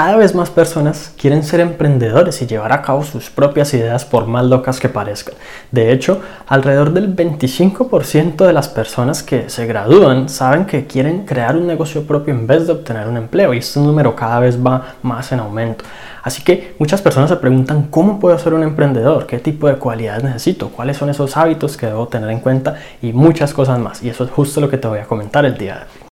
cada vez más personas quieren ser emprendedores y llevar a cabo sus propias ideas por más locas que parezcan. De hecho, alrededor del 25% de las personas que se gradúan saben que quieren crear un negocio propio en vez de obtener un empleo y este número cada vez va más en aumento. Así que muchas personas se preguntan cómo puedo ser un emprendedor, qué tipo de cualidades necesito, cuáles son esos hábitos que debo tener en cuenta y muchas cosas más. Y eso es justo lo que te voy a comentar el día de hoy.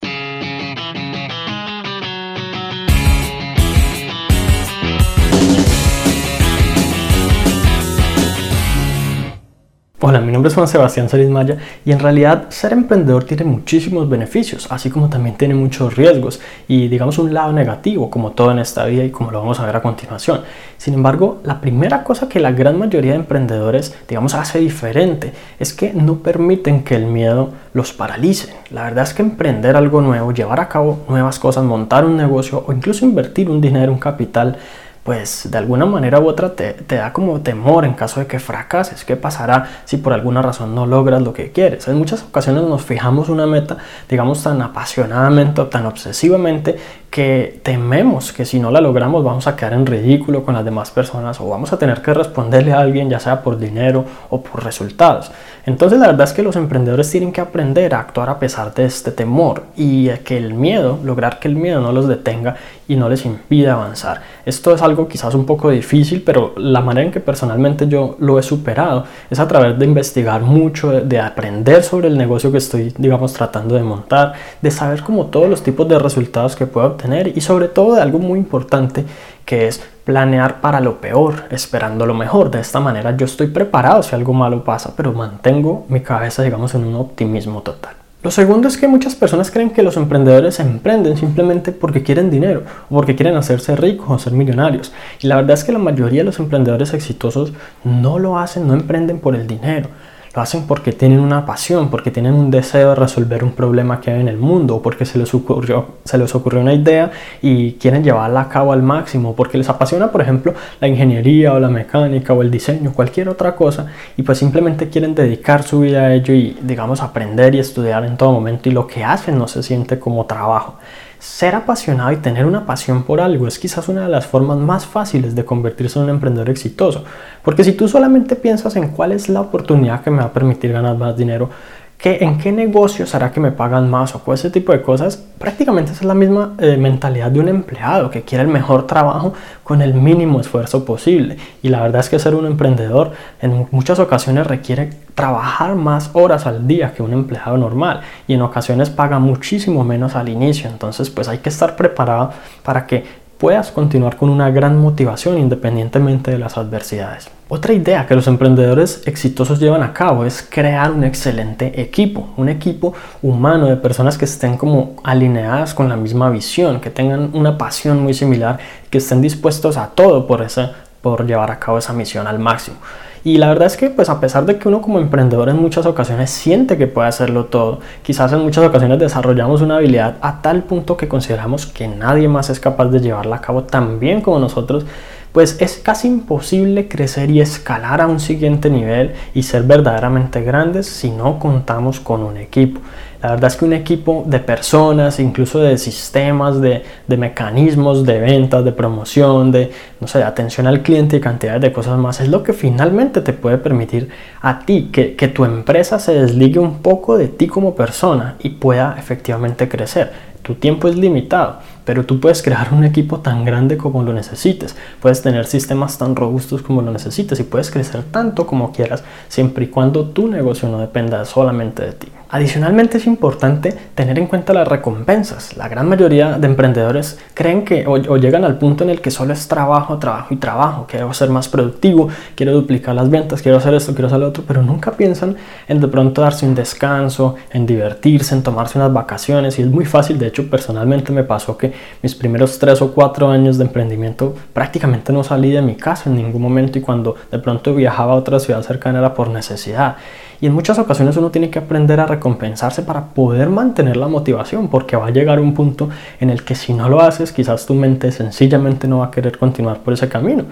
Hola, mi nombre es Juan Sebastián Solís Maya y en realidad ser emprendedor tiene muchísimos beneficios, así como también tiene muchos riesgos y digamos un lado negativo, como todo en esta vida y como lo vamos a ver a continuación. Sin embargo, la primera cosa que la gran mayoría de emprendedores, digamos, hace diferente es que no permiten que el miedo los paralice. La verdad es que emprender algo nuevo, llevar a cabo nuevas cosas, montar un negocio o incluso invertir un dinero, un capital, pues de alguna manera u otra te, da como temor en caso de que fracases. ¿Qué pasará si por alguna razón no logras lo que quieres? En muchas ocasiones nos fijamos una meta, digamos, tan apasionadamente o tan obsesivamente que tememos que si no la logramos vamos a quedar en ridículo con las demás personas o vamos a tener que responderle a alguien ya sea por dinero o por resultados. Entonces la verdad es que los emprendedores tienen que aprender a actuar a pesar de este temor y que el miedo, lograr que el miedo no los detenga y no les impida avanzar. Esto es algo quizás un poco difícil, pero la manera en que personalmente yo lo he superado es a través de investigar mucho, de aprender sobre el negocio que estoy, digamos, tratando de montar, de saber como todos los tipos de resultados que puedo y sobre todo de algo muy importante que es planear para lo peor, esperando lo mejor. De esta manera yo estoy preparado si algo malo pasa, pero mantengo mi cabeza, digamos, en un optimismo total. Lo segundo es que muchas personas creen que los emprendedores emprenden simplemente porque quieren dinero o porque quieren hacerse ricos o ser millonarios. Y la verdad es que la mayoría de los emprendedores exitosos no lo hacen, no emprenden por el dinero. Lo hacen porque tienen una pasión, porque tienen un deseo de resolver un problema que hay en el mundo, porque se les ocurrió, se les ocurrió una idea y quieren llevarla a cabo al máximo, porque les apasiona, por ejemplo, la ingeniería o la mecánica o el diseño, cualquier otra cosa, y pues simplemente quieren dedicar su vida a ello y, digamos, aprender y estudiar en todo momento, y lo que hacen no se siente como trabajo. Ser apasionado y tener una pasión por algo es quizás una de las formas más fáciles de convertirse en un emprendedor exitoso. Porque si tú solamente piensas en cuál es la oportunidad que me va a permitir ganar más dinero, en qué negocio será que me pagan más o ese tipo de cosas, prácticamente es la misma eh, mentalidad de un empleado que quiere el mejor trabajo con el mínimo esfuerzo posible. Y la verdad es que ser un emprendedor en muchas ocasiones requiere trabajar más horas al día que un empleado normal y en ocasiones paga muchísimo menos al inicio. Entonces pues hay que estar preparado para que puedas continuar con una gran motivación independientemente de las adversidades. Otra idea que los emprendedores exitosos llevan a cabo es crear un excelente equipo, un equipo humano de personas que estén como alineadas con la misma visión, que tengan una pasión muy similar, que estén dispuestos a todo por, ese, por llevar a cabo esa misión al máximo. Y la verdad es que pues a pesar de que uno como emprendedor en muchas ocasiones siente que puede hacerlo todo, quizás en muchas ocasiones desarrollamos una habilidad a tal punto que consideramos que nadie más es capaz de llevarla a cabo tan bien como nosotros, pues es casi imposible crecer y escalar a un siguiente nivel y ser verdaderamente grandes si no contamos con un equipo. La verdad es que un equipo de personas, incluso de sistemas, de, mecanismos de ventas, de promoción, de, no sé, atención al cliente y cantidades de cosas más, es lo que finalmente te puede permitir a ti que, que tu empresa se desligue un poco de ti como persona y pueda efectivamente crecer. Tu tiempo es limitado pero tú puedes crear un equipo tan grande como lo necesites, puedes tener sistemas tan robustos como lo necesites y puedes crecer tanto como quieras, siempre y cuando tu negocio no dependa solamente de ti. Adicionalmente es importante tener en cuenta las recompensas. La gran mayoría de emprendedores creen que o, llegan al punto en el que solo es trabajo, trabajo y trabajo. Quiero ser más productivo, quiero duplicar las ventas, quiero hacer esto, quiero hacer lo otro, pero nunca piensan en de pronto darse un descanso, en divertirse, en tomarse unas vacaciones. Y es muy fácil, de hecho personalmente me pasó que mis primeros tres o cuatro años de emprendimiento prácticamente no salí de mi casa en ningún momento y cuando de pronto viajaba a otra ciudad cercana era por necesidad. Y en muchas ocasiones uno tiene que aprender a recompensarse para poder mantener la motivación, porque va a llegar un punto en el que si no lo haces, quizás tu mente sencillamente no va a querer continuar por ese camino.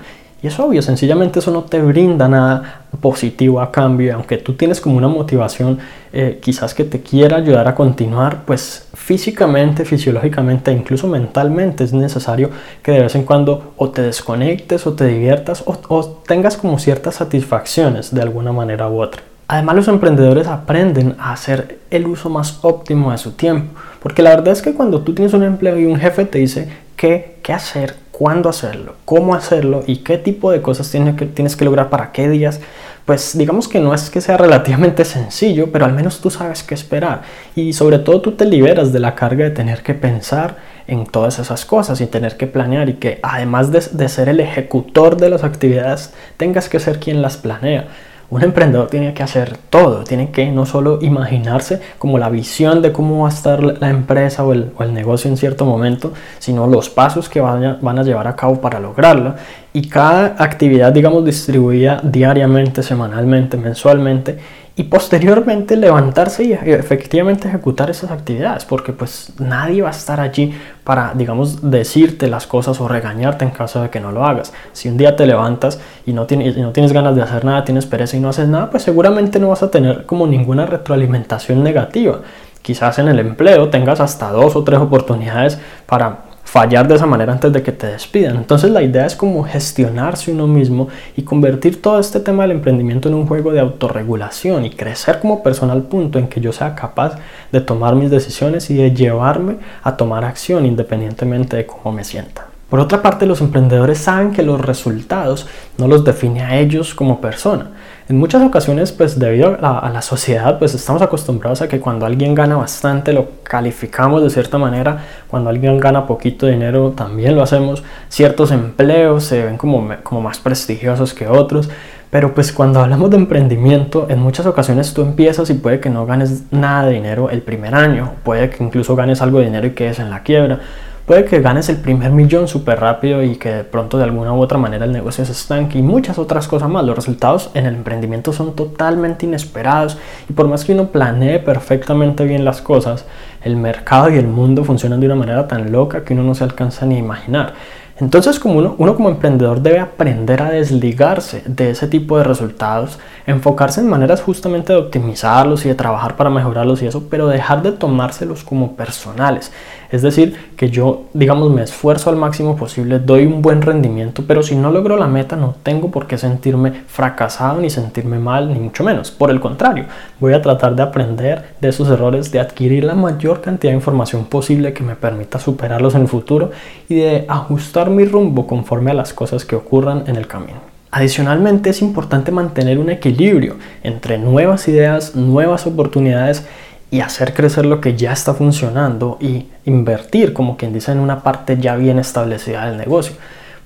Y es obvio, sencillamente eso no te brinda nada positivo a cambio. Aunque tú tienes como una motivación eh, quizás que te quiera ayudar a continuar, pues físicamente, fisiológicamente, incluso mentalmente es necesario que de vez en cuando o te desconectes o te diviertas o, o tengas como ciertas satisfacciones de alguna manera u otra. Además los emprendedores aprenden a hacer el uso más óptimo de su tiempo, porque la verdad es que cuando tú tienes un empleo y un jefe te dice qué, qué hacer, cuándo hacerlo, cómo hacerlo y qué tipo de cosas tienes que, tienes que lograr para qué días, pues digamos que no es que sea relativamente sencillo, pero al menos tú sabes qué esperar. Y sobre todo tú te liberas de la carga de tener que pensar en todas esas cosas y tener que planear y que además de, de ser el ejecutor de las actividades tengas que ser quien las planea un emprendedor tiene que hacer todo, tiene que no solo imaginarse como la visión de cómo va a estar la empresa o el, negocio en cierto momento, sino los pasos que van a, van a llevar a cabo para lograrlo. Y cada actividad, digamos, distribuida diariamente, semanalmente, mensualmente, y posteriormente levantarse y efectivamente ejecutar esas actividades, porque pues nadie va a estar allí para, digamos, decirte las cosas o regañarte en caso de que no lo hagas. Si un día te levantas y no tienes, y no tienes ganas de hacer nada, tienes pereza y no haces nada, pues seguramente no vas a tener como ninguna retroalimentación negativa. Quizás en el empleo tengas hasta dos o tres oportunidades para fallar de esa manera antes de que te despidan. Entonces la idea es como gestionarse uno mismo y convertir todo este tema del emprendimiento en un juego de autorregulación y crecer como persona al punto en que yo sea capaz de tomar mis decisiones y de llevarme a tomar acción independientemente de cómo me sienta. Por otra parte, los emprendedores saben que los resultados no los define a ellos como persona. En muchas ocasiones, pues debido a, la sociedad, pues estamos acostumbrados a que cuando alguien gana bastante lo calificamos de cierta manera, cuando alguien gana poquito dinero también lo hacemos, ciertos empleos se ven como, como más prestigiosos que otros, pero pues cuando hablamos de emprendimiento, en muchas ocasiones tú empiezas y puede que no ganes nada de dinero el primer año, puede que incluso ganes algo de dinero y quedes en la quiebra Puede que ganes el primer millón súper rápido y que de pronto de alguna u otra manera el negocio se estanque y muchas otras cosas más. Los resultados en el emprendimiento son totalmente inesperados y por más que uno planee perfectamente bien las cosas, el mercado y el mundo funcionan de una manera tan loca que uno no se alcanza ni a imaginar. Entonces, como uno, uno como emprendedor debe aprender a desligarse de ese tipo de resultados, enfocarse en maneras justamente de optimizarlos y de trabajar para mejorarlos y eso, pero dejar de tomárselos como personales. Es decir, que yo, digamos, me esfuerzo al máximo posible, doy un buen rendimiento, pero si no logro la meta no tengo por qué sentirme fracasado ni sentirme mal, ni mucho menos. Por el contrario, voy a tratar de aprender de esos errores, de adquirir la mayor cantidad de información posible que me permita superarlos en el futuro y de ajustar mi rumbo conforme a las cosas que ocurran en el camino. Adicionalmente es importante mantener un equilibrio entre nuevas ideas, nuevas oportunidades y hacer crecer lo que ya está funcionando y invertir, como quien dice, en una parte ya bien establecida del negocio.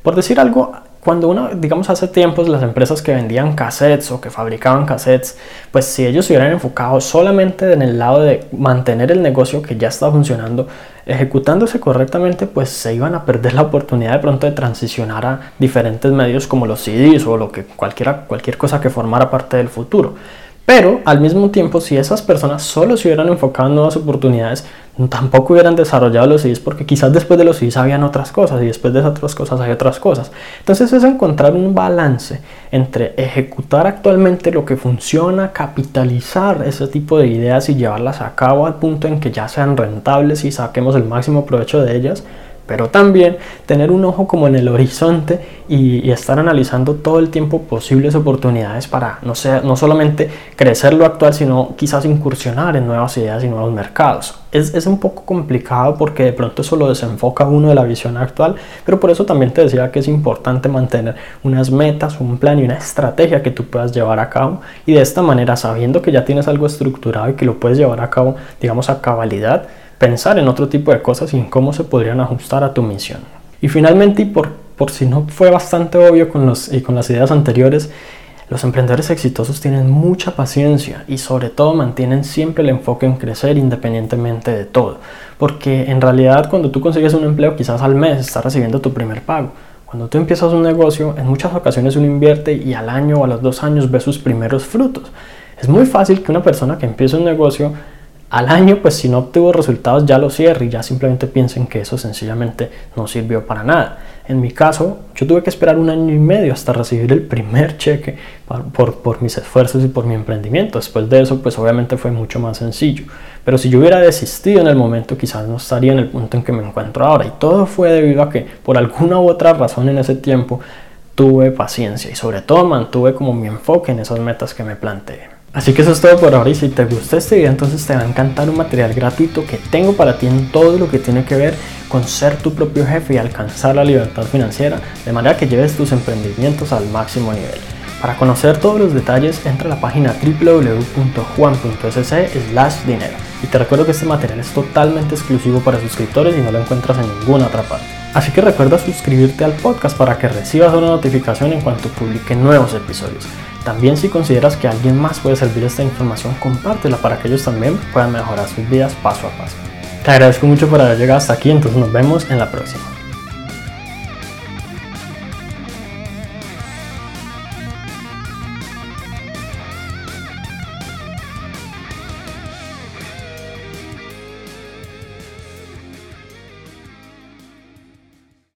Por decir algo, cuando uno, digamos, hace tiempos las empresas que vendían cassettes o que fabricaban cassettes, pues si ellos se hubieran enfocado solamente en el lado de mantener el negocio que ya está funcionando, ejecutándose correctamente, pues se iban a perder la oportunidad de pronto de transicionar a diferentes medios como los CDs o lo que cualquiera, cualquier cosa que formara parte del futuro. Pero al mismo tiempo, si esas personas solo se hubieran enfocado en nuevas oportunidades, tampoco hubieran desarrollado los CDs porque quizás después de los CDs habían otras cosas y después de esas otras cosas hay otras cosas. Entonces es encontrar un balance entre ejecutar actualmente lo que funciona, capitalizar ese tipo de ideas y llevarlas a cabo al punto en que ya sean rentables y saquemos el máximo provecho de ellas pero también tener un ojo como en el horizonte y, estar analizando todo el tiempo posibles oportunidades para no, sea, no solamente crecer lo actual, sino quizás incursionar en nuevas ideas y nuevos mercados. Es, es, un poco complicado porque de pronto eso lo desenfoca uno de la visión actual, pero por eso también te decía que es importante mantener unas metas, un plan y una estrategia que tú puedas llevar a cabo y de esta manera, sabiendo que ya tienes algo estructurado y que lo puedes llevar a cabo, digamos, a cabalidad, pensar en otro tipo de cosas y en cómo se podrían ajustar a tu misión. Y finalmente, y por, por si no fue bastante obvio con, los, y con las ideas anteriores, los emprendedores exitosos tienen mucha paciencia y sobre todo mantienen siempre el enfoque en crecer independientemente de todo. Porque en realidad cuando tú consigues un empleo quizás al mes estás recibiendo tu primer pago. Cuando tú empiezas un negocio, en muchas ocasiones uno invierte y al año o a los dos años ve sus primeros frutos. Es muy fácil que una persona que empiece un negocio al año, pues si no obtuvo resultados ya lo cierre y ya simplemente piensen que eso sencillamente no sirvió para nada. En mi caso, yo tuve que esperar un año y medio hasta recibir el primer cheque por, por, mis esfuerzos y por mi emprendimiento. Después de eso, pues obviamente fue mucho más sencillo. Pero si yo hubiera desistido en el momento, quizás no estaría en el punto en que me encuentro ahora. Y todo fue debido a que por alguna u otra razón en ese tiempo tuve paciencia y sobre todo mantuve como mi enfoque en esas metas que me planteé. Así que eso es todo por ahora y si te gustó este video entonces te va a encantar un material gratuito que tengo para ti en todo lo que tiene que ver con ser tu propio jefe y alcanzar la libertad financiera de manera que lleves tus emprendimientos al máximo nivel. Para conocer todos los detalles entra a la página www.juan.sc dinero y te recuerdo que este material es totalmente exclusivo para suscriptores y no lo encuentras en ninguna otra parte. Así que recuerda suscribirte al podcast para que recibas una notificación en cuanto publique nuevos episodios. También si consideras que alguien más puede servir esta información, compártela para que ellos también puedan mejorar sus vidas paso a paso. Te agradezco mucho por haber llegado hasta aquí, entonces nos vemos en la próxima.